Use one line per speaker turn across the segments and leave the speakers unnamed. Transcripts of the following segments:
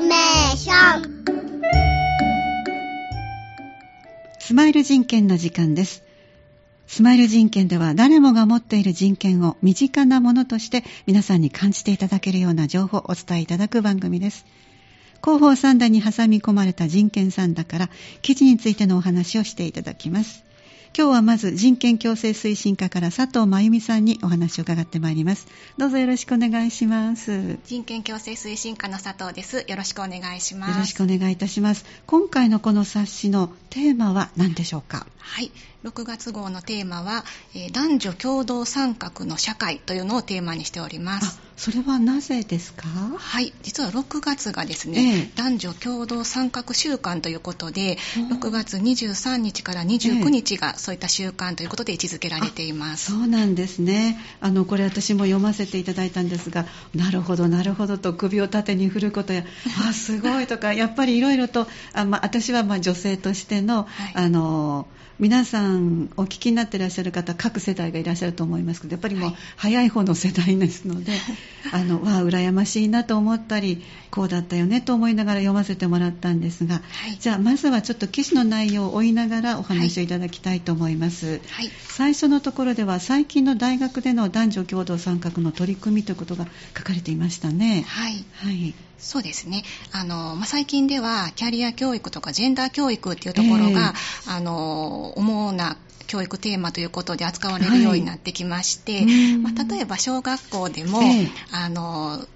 メーション
スマイル人権の時間です。スマイル人権では誰もが持っている人権を身近なものとして皆さんに感じていただけるような情報をお伝えいただく番組です。広報三段に挟み込まれた人権三段から記事についてのお話をしていただきます。今日はまず人権共生推進課から佐藤真由美さんにお話を伺ってまいります。どうぞよろしくお願いします。よ
人権共生推進課の佐藤です。よろしくお願いします。
ろしくお願いいたします。今回のこの冊子のテーマは何でしょうか？
はい。6月号のテーマは、えー男女共同参画の社会というのをテーマにしております。
あ、それはなぜですか？
はい。実は6月がですね、
ええ
男女共同参画週間ということで、
うん
6月23日から29日がそういった週間ということで位置づけられています。
そうなんですね。あの、これ私も読ませていただいたんですが、なるほど、なるほどと首を縦に振ることや、あ、すごいとか、やっぱりいろいろと、あまあ、私はまあ女性としての、
はい
あの、皆さんお聞きになっていらっしゃる方、各世代がいらっしゃると思いますけど、やっぱりもう早い方の世代ですので、あの、わあ、羨ましいなと思ったり、こうだったよねと思いながら読ませてもらったんですが、
はい
じゃあまずはちょっと記事の内容を追いながらお話をいただきたいと思います。
はい。
最初のところでは最近の大学での男女共同参画の取り組みということが書かれていましたね。
はい。
はい。
そうですね。あの、まあ、最近では、キャリア教育とかジェンダー教育っていうところが、あの、主な教育テーマということで扱われるようになってきまして、
うん
まあ、例えば小学校でも、
ええ
あの、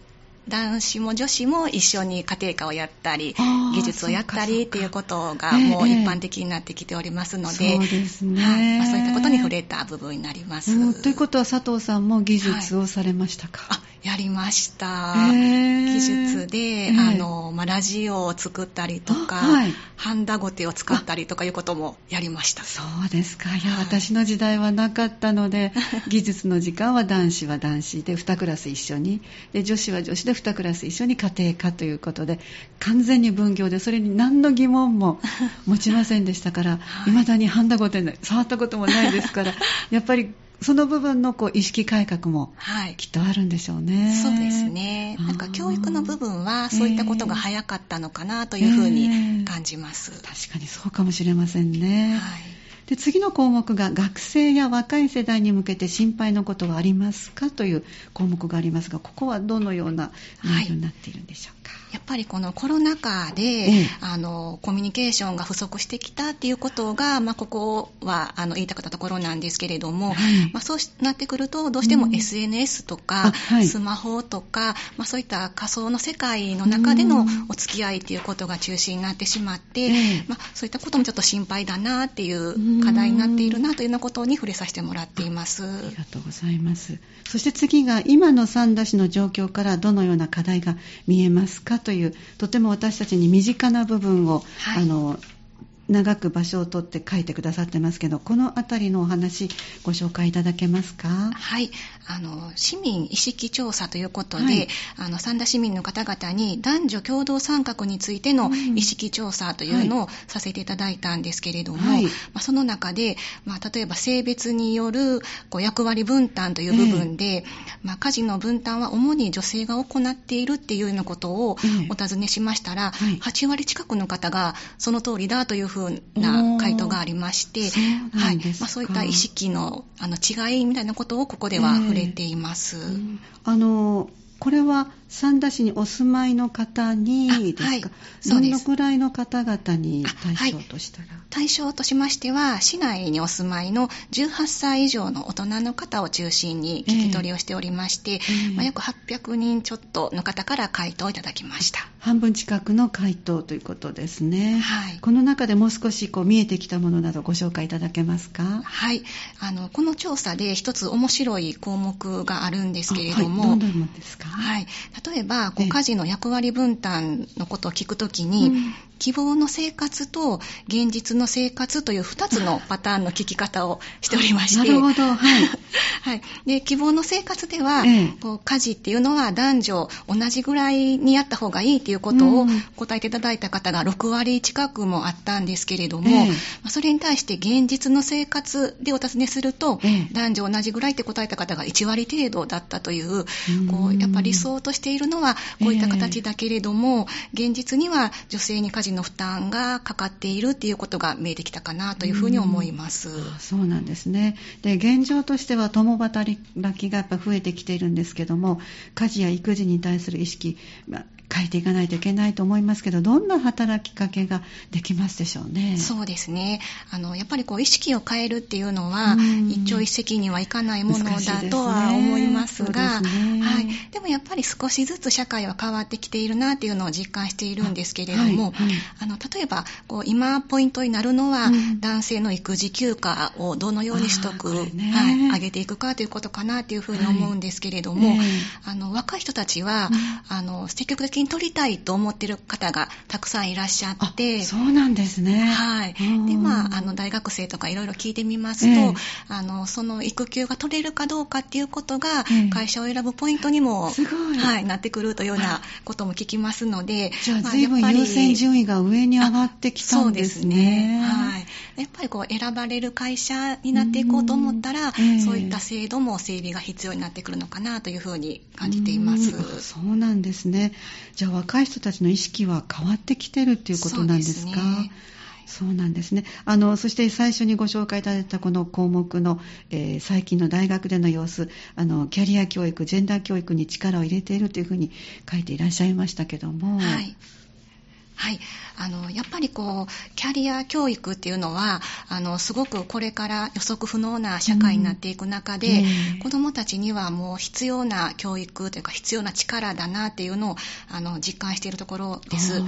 男子も女子も一緒に家庭科をやったり技術をやったりっていうことがもう
ええ
一般的になってきておりますので、
そうですね。
はいまあ、そういったことに触れた部分になります。
うんということは佐藤さんも技術をされましたか、
あやりました。技術で、
ええ
あの、まあ、ラジオを作ったりとか、
あはい
ハンダゴテを使ったりとかいうこともやりました。
そうですか。いや、
はい
私の時代はなかったので、技術の時間は男子は男子で2クラス一緒に、で、女子は女子で2クラス一緒に家庭科ということで、完全に分業で、それに何の疑問も 持ちませんでしたから、
はい
未だにハンダゴテね触ったこともないですから、やっぱりその部分のこう意識改革も
はい。
きっとあるんでしょうね。
そうですね。なんか教育の部分はそういったことが早かったのかなというふうに感じます。
確かにそうかもしれませんね。
はい。
で次の項目が学生や若い世代に向けて心配のことはありますか？という項目がありますがここはどのような内容になっているんでしょうか、
やっぱりこのコロナ禍で、
ええ
あのコミュニケーションが不足してきたっていうことが、まあ、ここはあの言いたかったところなんですけれども、
はい。
まあ、そうなってくるとどうしても
うん。
SNS と
あ
か、
はい。
スマホとか、まあ、そういった仮想の世界の中での
うん。
お付き合いっていうことが中心になってしまって、
ええ。
まあ、そういったこともちょっと心配だなっていう課題になっているなというようなことに触れさせてもらっています。
ありがとうございます。そして次が今の三田市の状況からどのような課題が見えますかというとても私たちに身近な部分を、
はい
あの長く場所を取って書いてくださってますけどこのあたりのお話ご紹介いただけますか？
はい。あの、市民意識調査ということで、
はい。
あの、三田市民の方々に男女共同参画についての
うん
意識調査というのをさせていただいたんですけれども、
はい。
まあ、その中で、まあ、例えば性別によるこう役割分担という部分で、まあ、家事の分担は主に女性が行っているっていうようなことを
ええ
お尋ねしましたら、
はい。
8割近くの方がその通りだというふうな回答がありまして、
そうなんですか。
まあ、そういった意識のあの違いみたいなことをここでは触れれています。
うんあのこれは三田市にお住まいの方に
あ
ですか、
はい
どのくらいの方々に対象としたら、
対象としましては、市内にお住まいの18歳以上の大人の方を中心に聞き取りをしておりまして、
ええ。
まあ、約800人ちょっとの方から回答をいただきました。
半分近くの回答ということですね、
はい。
この中でもう少しこう見えてきたものなどご紹介いただけますか？
はい。あの、この調査で一つ面白い項目があるんですけれども、
あはい、どんなものですか？
はい。例えば、こ
え。え
う、家事の役割分担のことを聞くときに、
うん。
希望の生活と現実の生活という2つのパターンの聞き方をしておりまして。
なるほど。はい。
はい。で、希望の生活では、
ええ。
こう家事っていうのは男女同じぐらいにやった方がいいっていうことを
うん。
答えていただいた方が6割近くもあったんですけれども、
ええ。
まあそれに対して現実の生活でお尋ねすると、
ええ。
男女同じぐらいって答えた方が1割程度だったという、
うん。
こうやっぱり理想としているのはこういった形だけれども、現実には女性に家事の負担がかかっているっていうことが見えてきたかなというふうに思います。
あそうなんですね。で、現状としては共働きがやっぱ増えてきているんですけども、家事や育児に対する意識、まあ変えていかないといけないと思いますけど、どんな働きかけができますでしょうね。
そうですね。あの、やっぱりこう、意識を変えるっていうのは、
うん。
一朝一夕にはいかないものだとは思いますが、
ね。
はい。でもやっぱり少しずつ社会は変わってきているなっていうのを実感しているんですけれども、
はい。はい。
あの、例えば、こう、今ポイントになるのは、
うん。
男性の育児休暇をどのように取得、
ね。
はい、上げていくかということかなというふうに思うんですけれども、
はいええ。
あの、若い人たちは、
うん。
あの、積極的に取りたいと思っている方がたくさんいらっしゃ
あ
って、
そうなんですね。
はい。
うん。
で、まあ、あの、大学生とかいろいろ聞いてみますと、
ええ。
あの、その育休が取れるかどうかっていうことが
ええ、
会社を選ぶポイントにも、
すごい。
はい、なってくるというようなことも聞きますので、
じゃあ、
ま
随分優先順位が上に上がってきたんですね。
やっぱりこう、選ばれる会社になっていこうと思ったら、
うん。ええ。
そういった制度も整備が必要になってくるのかなというふうに感じています。
そうなんですね。じゃあ若い人たちの意識は変わってきてるっていうことなんですか？
そう
なんですね。あの、そして最初にご紹介いただいたこの項目の、えー最近の大学での様子、あの、キャリア教育、ジェンダー教育に力を入れているというふうに書いていらっしゃいましたけども。
はい。はい。あの、やっぱりこう、キャリア教育っていうのは、あの、すごくこれから予測不能な社会になっていく中で、
うんええ
子供たちにはもう必要な教育というか必要な力だなっていうのを、あの、実感しているところです。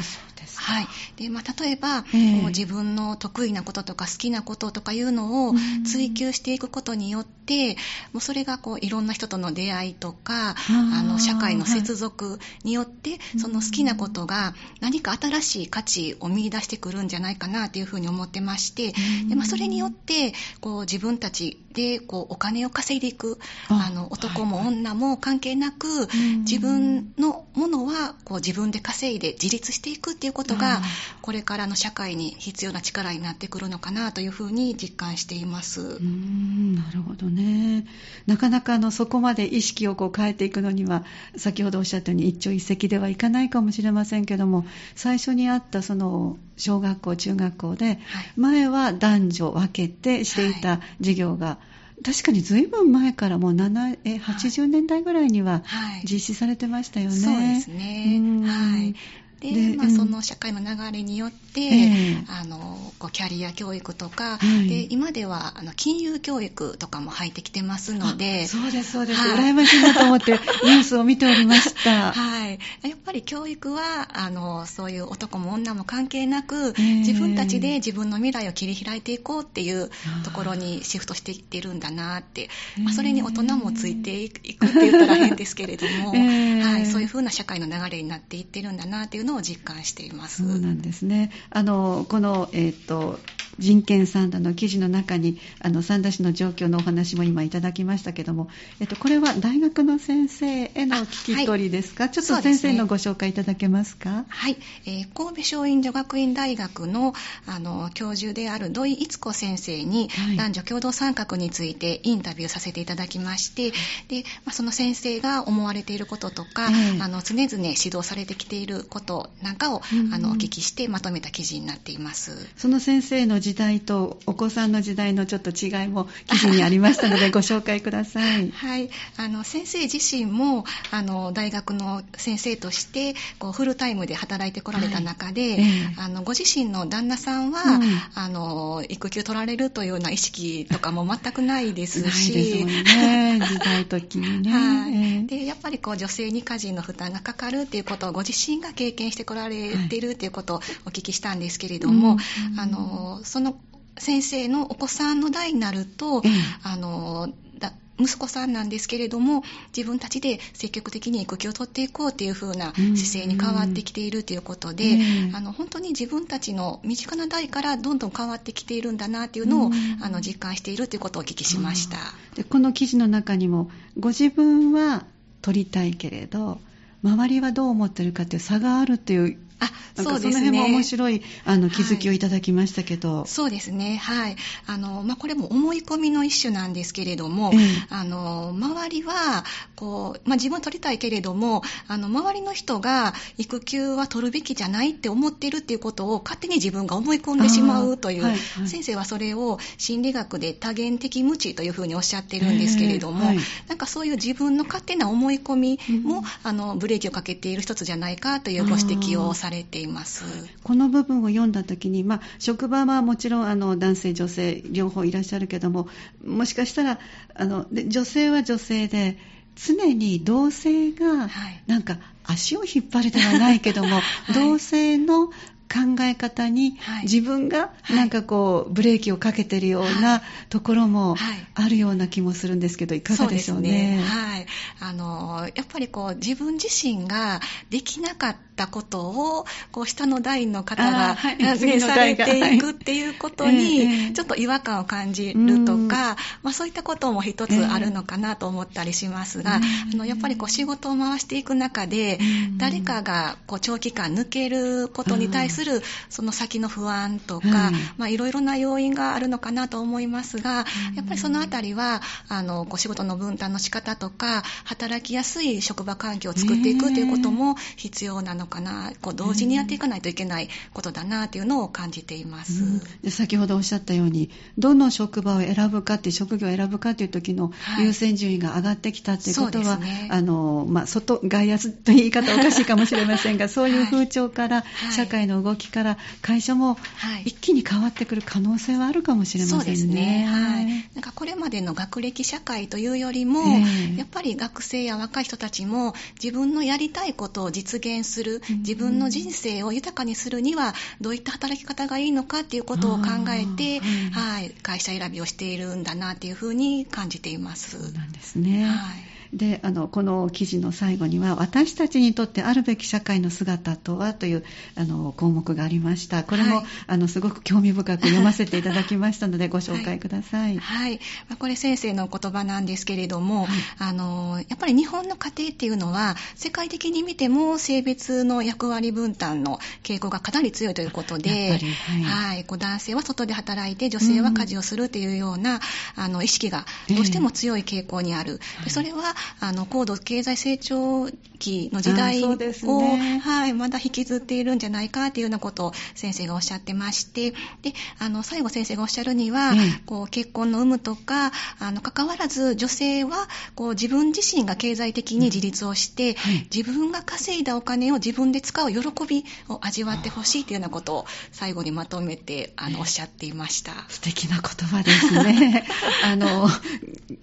はい。で、まあ、例えば、
ええ
こう自分の得意なこととか好きなこととかいうのを
うん
追求していくことによって、もうそれがこういろんな人との出会いとか、
あ
の社会の
はい
接続によって、その好きなことが何か新しい価値を見出してくるんじゃないかなというふうに思ってまして、
うん
でまあ、それによってこう自分たちでこうお金を稼いでいく
あ
あの男も女も関係なく、
ん
自分のものはこう自分で稼いで自立していくっていうこと
あ
が
ー
これからの社会に必要な力になってくるのかなというふうに実感しています。
うなるほどね。なかなかあのそこまで意識をこう変えていくのには、先ほどおっしゃったように一朝一夕ではいかないかもしれませんけども、最初にあったその小学校、中学校で、
はい
前は男女分けてしていた授業が、確かにずいぶん前からもう7え80年代ぐらいには
はい
実施されてましたよね。
そうですね
うん。
はい。で、まあ、その社会の流れによって、
ええ。
あの、こうキャリア教育とか、
はい。
で、今では、あの、金融教育とかも入ってきてますので、
あそうです、そうです。
はい。
羨ましいなと思って ニュースを見ておりました。
はい。やっぱり教育は、あの、そういう男も女も関係なく、
ええ。
自分たちで自分の未来を切り開いていこうっていうところにシフトしていってるんだなって、まあ、それに大人もついていくって言ったら変ですけれども、
ええ。
はい、そういうふうな社会の流れになっていってるんだなっていうのをのを実感しています。
そうなんですね。あの、この、えっ、と、人権三田の記事の中に、あの、三田市の状況のお話も今いただきましたけども、えっ、と、これは大学の先生への聞き取りですか、
はい
ちょっと先生のご紹介いただけますか？
はい、えー神戸松陰女学院大学のあの教授である土井逸子先生に、
はい。
男女共同参画についてインタビューさせていただきまして、でまあ、その先生が思われていることとか、
ええ。
あの常々指導されてきていることなんかを、
うん。
あのお聞きしてまとめた記事になっています。
その先生の時代とお子さんの時代のちょっと違いも記事にありましたのでご紹介ください。
はい、あの先生自身もあの大学の先生としてこうフルタイムで働いてこられた中で、
はいええ。
あのご自身の旦那さんは、
うん。
あの育休取られるというような意識とかも全くないですし。
ね、時代時にね。
はい。
ええ
でやっぱりこう女性に家事の負担がかかるっていうことをご自身が経験してこられているっていうことをお聞きしたんですけれども、
うん。
あのその先生のお子さんの代になると、
ええ。
あのだ息子さんなんですけれども自分たちで積極的に育休を取っていこうっていう風な
うん。
姿勢に変わってきているということで、
ええ
あの本当に自分たちの身近な代からどんどん変わってきているんだなっていうのを、
うん。
あの実感しているということをお聞きしました。
でこの記事の中にもご自分は取りたいけれど周りはどう思ってるかっていう差があるっていう
あ、そうです
かその辺も面
ね。
白いあの気づきをいただきましたけど、
そうですね。はい。あの、まあ、これも思い込みの一種なんですけれども、
ええ。
あの、周りは、こう、まあ、自分は取りたいけれども、あの、周りの人が育休は取るべきじゃないって思ってるっていうことを勝手に自分が思い込んでしまうという、
はいはい。
先生はそれを心理学で多元的無知というふうにおっしゃってるんですけれども、
ええはい。
なんかそういう自分の勝手な思い込みも、
うん。
あの、ブレーキをかけている一つじゃないかというご指摘をされています。
この部分を読んだ時に、まあ、職場はもちろんあの男性女性両方いらっしゃるけどももしかしたらあので女性は女性で常に同性が
はい
なんか足を引っ張るではないけども、
い
同性の考え方に
はい。
自分が
はい。
なんかこうブレーキをかけてるよう
は
なところも
はい。
あるような気もするんですけどいかがでしょうね。
はい。あの、やっぱりこう、自分自身ができなかったことを、こう、下の代の方が、
はい。
ねされていくっていうことに、ちょっと違和感を感じるとか、まあそういったことも一つあるのかなと思ったりしますが、
ええ。
あの、やっぱりこう、仕事を回していく中で
うん、
誰かが、こう、長期間抜けることに対する、その先の不安とか、
はい
まあいろいろな要因があるのかなと思いますが、
うん。
やっぱりそのあたりは、あの、こう仕事の分担の仕方とか、働きやすい職場環境を作っていくということも必要なのかな、こう同時にやっていかないといけないことだなというのを感じています。
うん。で先ほどおっしゃったようにどの職場を選ぶかっていう職業を選ぶかという時の
はい。
優先順位が上がってきたっていうことは、
そうですね。
あのまあ、外外圧という言い方はおかしいかもしれませんが そういう風潮から、
はい。
社会の動きから会社も
はい
一気に変わってくる可能性はあるかもしれませんね。
そうですね。はい。なんかこれまでの学歴社会というよりも、
ええ
やっぱり学生や若い人たちも自分のやりたいことを実現する、
うん
自分の人生を豊かにするにはどういった働き方がいいのかっていうことを考えて、
はい
はい、会社選びをしているんだなっていうふうに感じています。
なんですね。
はい。
であのこの記事の最後には私たちにとってあるべき社会の姿とはというあの項目がありました。これも、
はい。
あのすごく興味深く読ませていただきましたのでご紹介ください、
はい。まあこれ先生の言葉なんですけれども、
はい。
あの、やっぱり日本の家庭っていうのは、世界的に見ても性別の役割分担の傾向がかなり強いということ
や
で
はい。
はい。こう男性は外で働いて、女性は家事をするっていうような、あの、意識がどうしても強い傾向にある。それは、あの、高度経済成長期の時代を、
ね。
はい、まだ引きずっているんじゃないかっていうようなことを先生がおっしゃってまして、で、あの、最後先生がおっしゃるには、
ええ
こう結婚の有無とか、あの、関わらず女性は、こう自分自身が経済的に自立をして、
はい。
自分が稼いだお金を自分で使う喜びを味わってほしいというようなことを最後にまとめて、あの、おっしゃっていました。
素敵な言葉ですね。あの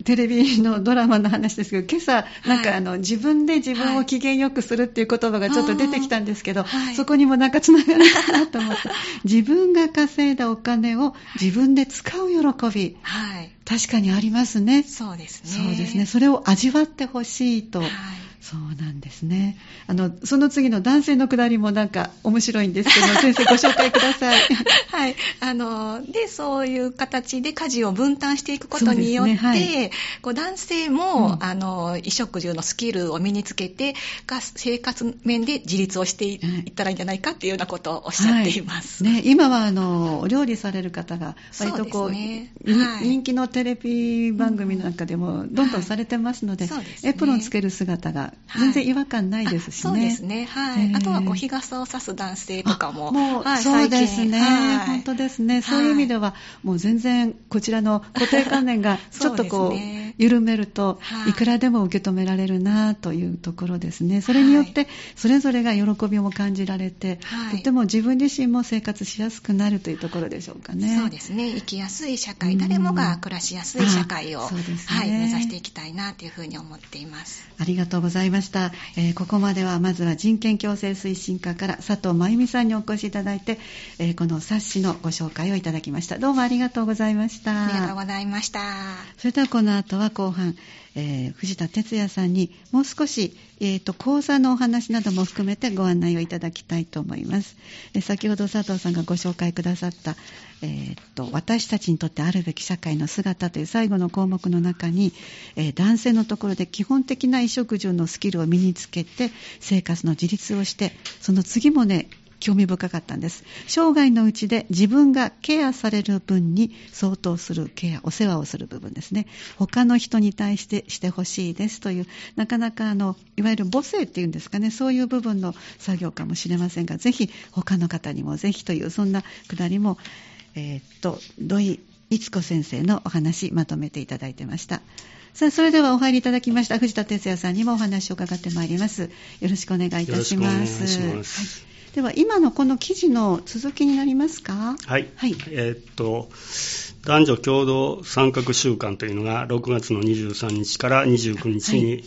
テレビのドラマの話ですけど今朝なんか、
はい
あの自分で自分を機嫌よくするっていう言葉がちょっと出てきたんですけど、
はい
そこにもなんかつながるかなと思って 自分が稼いだお金を自分で使う喜び
はい。
確かにありますね
そうですね。
そうですね。それを味わってほしいと。
はい。
そうなんですね。あの、その次の男性のくだりもなんか面白いんですけど、先生ご紹介ください。
はい。あの、で、そういう形で家事を分担していくことによって、
ねはい
こう男性も、
うん
あの、衣食住のスキルを身につけて、が生活面で自立をしていったらいいんじゃないかっていうようなことをおっしゃっています。
はいね、今はあのお料理される方が割とこう
そうね
に
はい
人気のテレビ番組なんかでもどんどんされてますので、
ですね
エプロンつける姿が全然違和感ないですしね。
あそうですね。はい。
えー
あとは、こう、日傘を差す男性とかも。
あもう、
はい
そうですね、
最近
本当ですね、そういう意味では、もう全然こちらの固定観念がちょっとこ
そう
緩めると、
はい。
いくらでも受け止められるなというところですね、それによってそれぞれが喜びも感じられて、
はい。
とても自分自身も生活しやすくなるというところでしょうかね。
そうですね。生きやすい社会、
うん
誰もが暮らしやすい社会を、
ね。
はい、目指していきたいなというふうに思っています。
ありがとうございました、えーここまではまずは人権共生推進課から佐藤真由美さんにお越しいただいて、えーこの冊子のご紹介をいただきました。どうもありがとうございました。
ありがとうございました。
それではこの後は後半、えー、藤田哲也さんにもう少し、えーと、講座のお話なども含めてご案内をいただきたいと思います。え先ほど佐藤さんがご紹介くださった、えーと、私たちにとってあるべき社会の姿という最後の項目の中に、えー、男性のところで基本的な衣食住のスキルを身につけて生活の自立をしてその次もね興味深かったんです。生涯のうちで自分がケアされる分に相当するケアお世話をする部分ですね。他の人に対してしてほしいですというなかなかあのいわゆる母性っていうんですかね。そういう部分の作業かもしれませんがぜひ他の方にもぜひというそんなくだりもえー、っと土井律子先生のお話まとめていただいてました。さあそれではお入りいただきました藤田哲也さんにもお話を伺ってまいります。よろしくお願いいたします。はいでは今のこの記事の続きになりますか？
はい、はい、えー、っと男女共同参画週間というのが6月の23日から29日に、はい、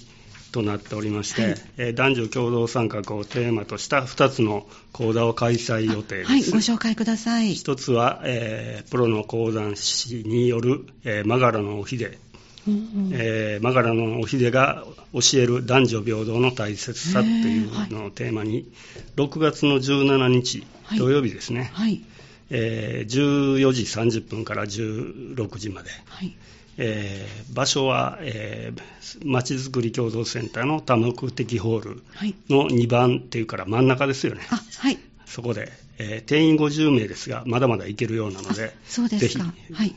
となっておりまして、はい、えー、男女共同参画をテーマとした2つの講座を開催予定です。
はい、ご紹介ください。
一つは、えー、プロの講談師による、えー、マガラのおひでえー、マガラのおひでが教える男女平等の大切さっていうのをテーマに、6月の17日、土曜日ですね、はい、えー、14時30分から16時まで、はい。えー、場所は、えー、まちづくり共同センターの多目的ホールの2番っていうから真ん中ですよね。はい、そこで、えー、定員50名ですが、まだまだいけるようなので、そうですぜひ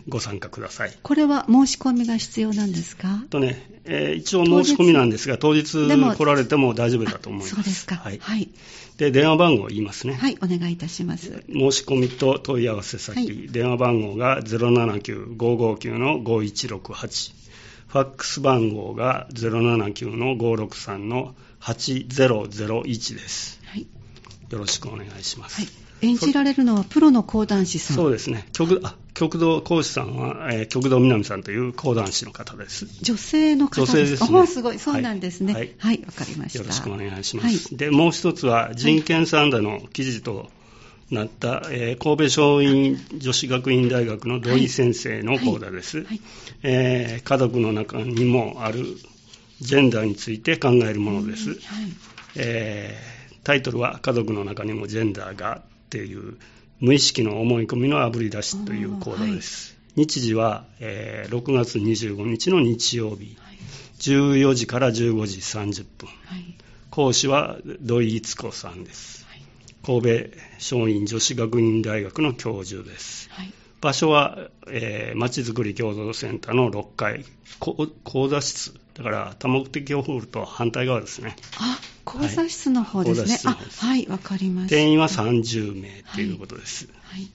ご参加ください。
これは申し込みが必要なんですか？
とね、えー、一応申し込みなんですが、当日来られても大丈夫だと思います。
そうですか。はい。はい、
で、電話番号を言いますね。
はい、お願いいたします。
申し込みと問い合わせ先、はい、電話番号が079-559-5168。ファックス番号が079-563-8001です。はい。よろしくお願いします。はい。
演じられるのはプロの講談師さん。
そうですね。極あ極道講師さんは、えー、極道南さんという講談師の方です。
女性の方です。女性ですね。すごい。そうなんですね。はい、はい、わ、かりました。
よろしくお願いします、はい、でもう一つは人権サンダの記事となった、えー、神戸松陰女子学院大学の土井先生の講座です、はい。はい、えー、家族の中にもあるジェンダーについて考えるものです、はい。えー、タイトルは「家族の中にもジェンダーが」っていう無意識の思い込みのあぶり出しという講座です。はい、日時は、えー、6月25日の日曜日、はい、14時から15時30分。はい、講師は土井逸子さんです。神戸松陰女子学院大学の教授です。場所は、えー、町づくり共同センターの6階、講座室、だから多目的ホールと反対側ですね。
あ講座室の方ですね。はい、はい、わかりました。
定員は30名ということです。はい、はい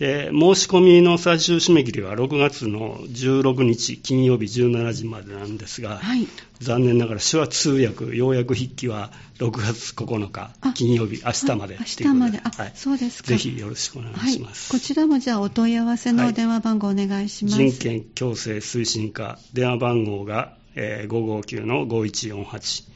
で、申し込みの最終締め切りは6月の16日金曜日17時までなんですが、はい、残念ながら手話通訳、要約筆記は6月9日金曜日、明日まで
明日まで、はい、そうですか。
ぜひよろしくお願いします。
はい、こちらもじゃあお問い合わせの電話番号お願いします。
人権共生推進課、電話番号が、えー、559の5148。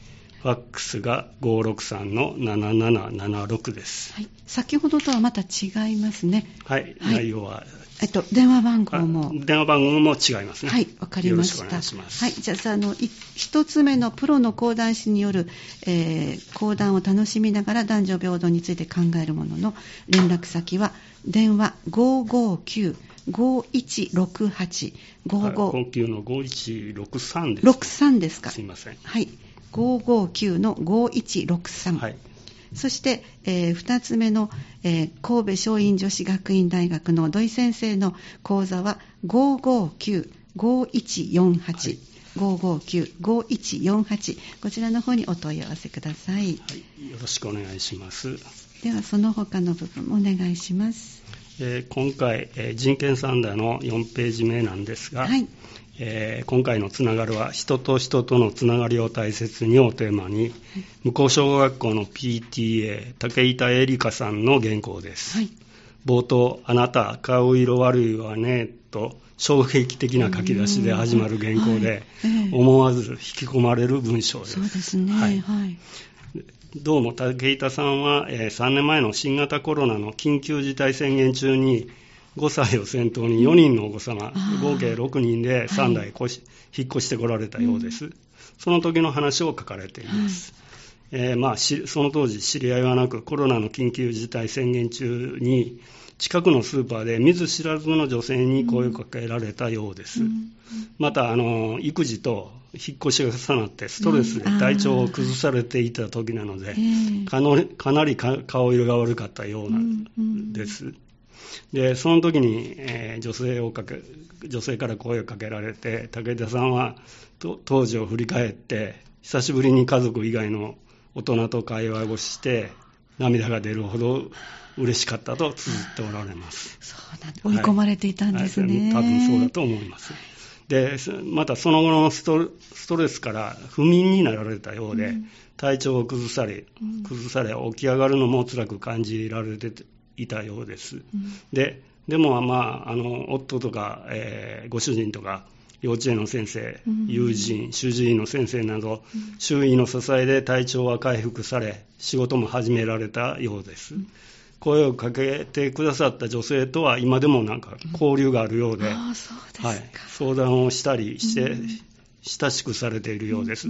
ファックスが563の7776です。はい。
先ほどとはまた違いますね。
はい。はい、内容は。
えっと、電話番号も。
電話番号も違いますね。
はい、わかりました。はい。じゃあ、あの、一つ目のプロの講談師による、えー、講談を楽しみながら男女平等について考えるものの連絡先は、電話559 5168 55。
高級の5163
です、ね。63ですか？
すいません。
はい。559の5163、はい、そして、えー、2つ目の、えー、神戸松陰女子学院大学の土井先生の講座は559-5148、はい559-5148こちらの方にお問い合わせください、はい、
よろしくお願いします
ではその他の部分もお願いします、
えー、今回、えー、人権サンダーの4ページ目なんですが、はい。えー、今回のつながるは人と人とのつながりを大切にをテーマに、向こう小学校の PTA 竹板絵里香さんの原稿です、はい、冒頭「あなた顔色悪いわね」と衝撃的な書き出しで始まる原稿で、思わず引き込まれる文章です。そう
ですね、はい、はい、
どうも竹板さんは、えー、3年前の新型コロナの緊急事態宣言中に5歳を先頭に4人のお子様、合計6人で3代子、1引っ越してこられたようです。うん、その時の話を書かれています。はい、えー、まあ、その当時知り合いはなく、コロナの緊急事態宣言中に、近くのスーパーで見ず知らずの女性に声をかけられたようです。うん、また、あの、育児と引っ越しが重なってストレスで体調を崩されていた時なので、かなり顔色が悪かったようなんです。でその時に、えー、女性をかけ女性から声をかけられて武田さんは当時を振り返って久しぶりに家族以外の大人と会話をして涙が出るほど嬉しかったと綴っておられます。
そうなん追い込まれていたんですね。
はい、多分そうだと思います。で、またその後のストレスから不眠になられたようで、うん、体調を崩され、崩され、起き上がるのも辛く感じられていたようです。うん、で、でもまあ、あの、夫とか、えー、ご主人とか、幼稚園の先生、友人、主治医の先生など、周囲の支えで体調は回復され、仕事も始められたようです。声をかけてくださった女性とは今でもなんか交流があるようで、はい、相談をしたりして、親しくされているようです。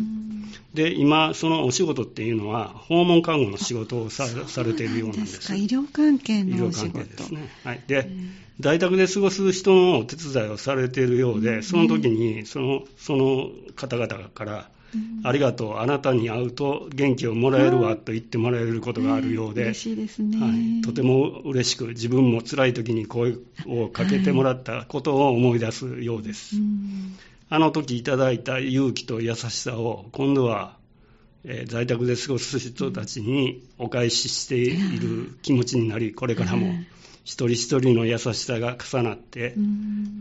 で、今、そのお仕事っていうのは、訪問看護の仕事をさされているようなんです。
医療関係のお仕事。医療関係ですね。
はい。で、在宅で過ごす人のお手伝いをされているようで、その時に、その、その方々から、ありがとう、あなたに会うと元気をもらえるわと言ってもらえることがあるようで、とても嬉しく、自分も辛い時に声をかけてもらったことを思い出すようです。あの時いただいた勇気と優しさを、今度は、えー、在宅で過ごす人たちにお返ししている気持ちになり、これからも一人一人の優しさが重なって、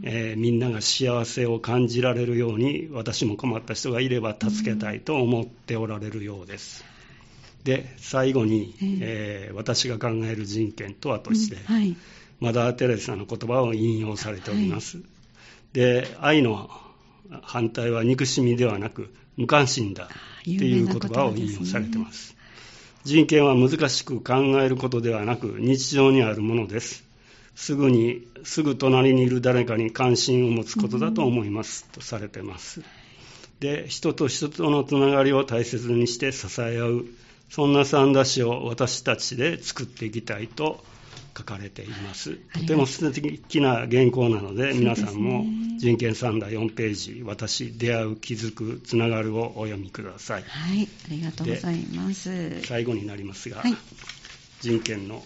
えー、みんなが幸せを感じられるように私も困った人がいれば助けたいと思っておられるようです。で最後に、えー、私が考える人権とはとして、はい、マダー・テレサの言葉を引用されております。はい、で愛の反対は憎しみではなく無関心だっていう言葉を引用されています。人権は難しく考えることではなく日常にあるものです。すぐに、すぐ隣にいる誰かに関心を持つことだと思います、とされてます。で、人と人とのつながりを大切にして支え合う、そんな三田市を私たちで作っていきたいと書かれています。とても素敵な原稿なので、皆さんも人権三代4ページ、私、出会う、気づく、つながるをお読みください。
はい、ありがとうございます。
最後になりますが、はい、人権の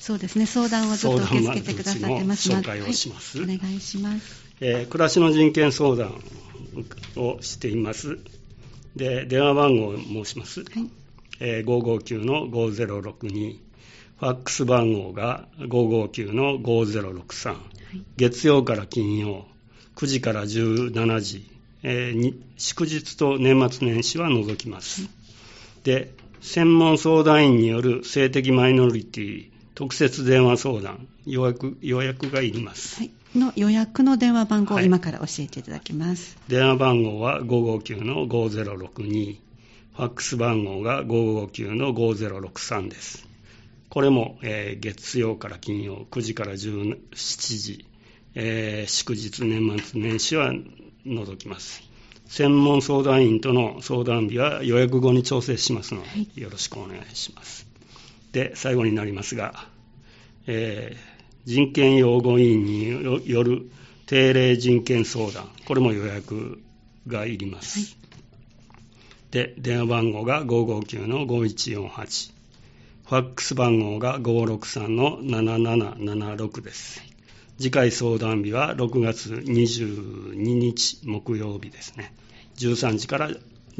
そうですね、相談をずっと受け付けてくださってます
紹介をします。
はい、お願いします。
えー、暮らしの人権相談をしています。で、電話番号を申します。はい、えー、559の5062。ファックス番号が559の5063、はい、月曜から金曜、9時から17時、えー、祝日と年末年始は除きます。はい、で、専門相談員による性的マイノリティ特設電話相談、予約予約がいります。はい
の予約の電話番号を今から教えていただきます。
電話番号は559の5062、ファックス番号が559の5063です。これも、えー、月曜から金曜、9時から17時、えー、祝日、年末年始は除きます。専門相談員との相談日は予約後に調整しますので、よろしくお願いします。で、最後になりますが、えー、人権擁護委員による定例人権相談、これも予約がいります。はい、で、電話番号が559の5148。ファックス番号が563-7776です。次回相談日は6月22日木曜日ですね。13時から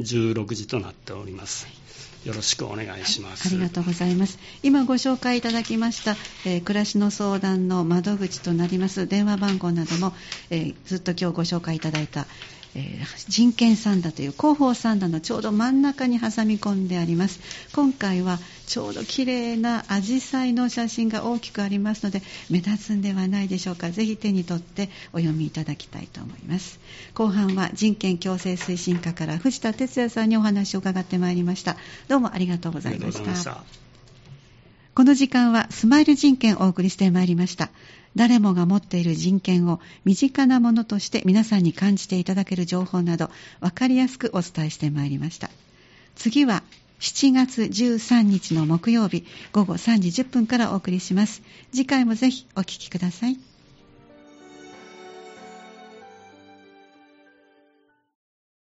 16時となっております。よろしくお願いします、
はい、ありがとうございます。今ご紹介いただきました、えー、暮らしの相談の窓口となります電話番号なども、えー、ずっと今日ご紹介いただいた、えー、人権三田という広報三田のちょうど真ん中に挟み込んであります。今回はちょうど綺麗なアジサイの写真が大きくありますので目立つんではないでしょうか。ぜひ手に取ってお読みいただきたいと思います。後半は人権共生推進課から藤田哲也さんにお話を伺ってまいりました。どうもありがとうございました。この時間はスマイル人権をお送りしてまいりました。誰もが持っている人権を身近なものとして皆さんに感じていただける情報など分かりやすくお伝えしてまいりました。次は7月13日の木曜日午後3時10分からお送りします。次回もぜひお聴きください。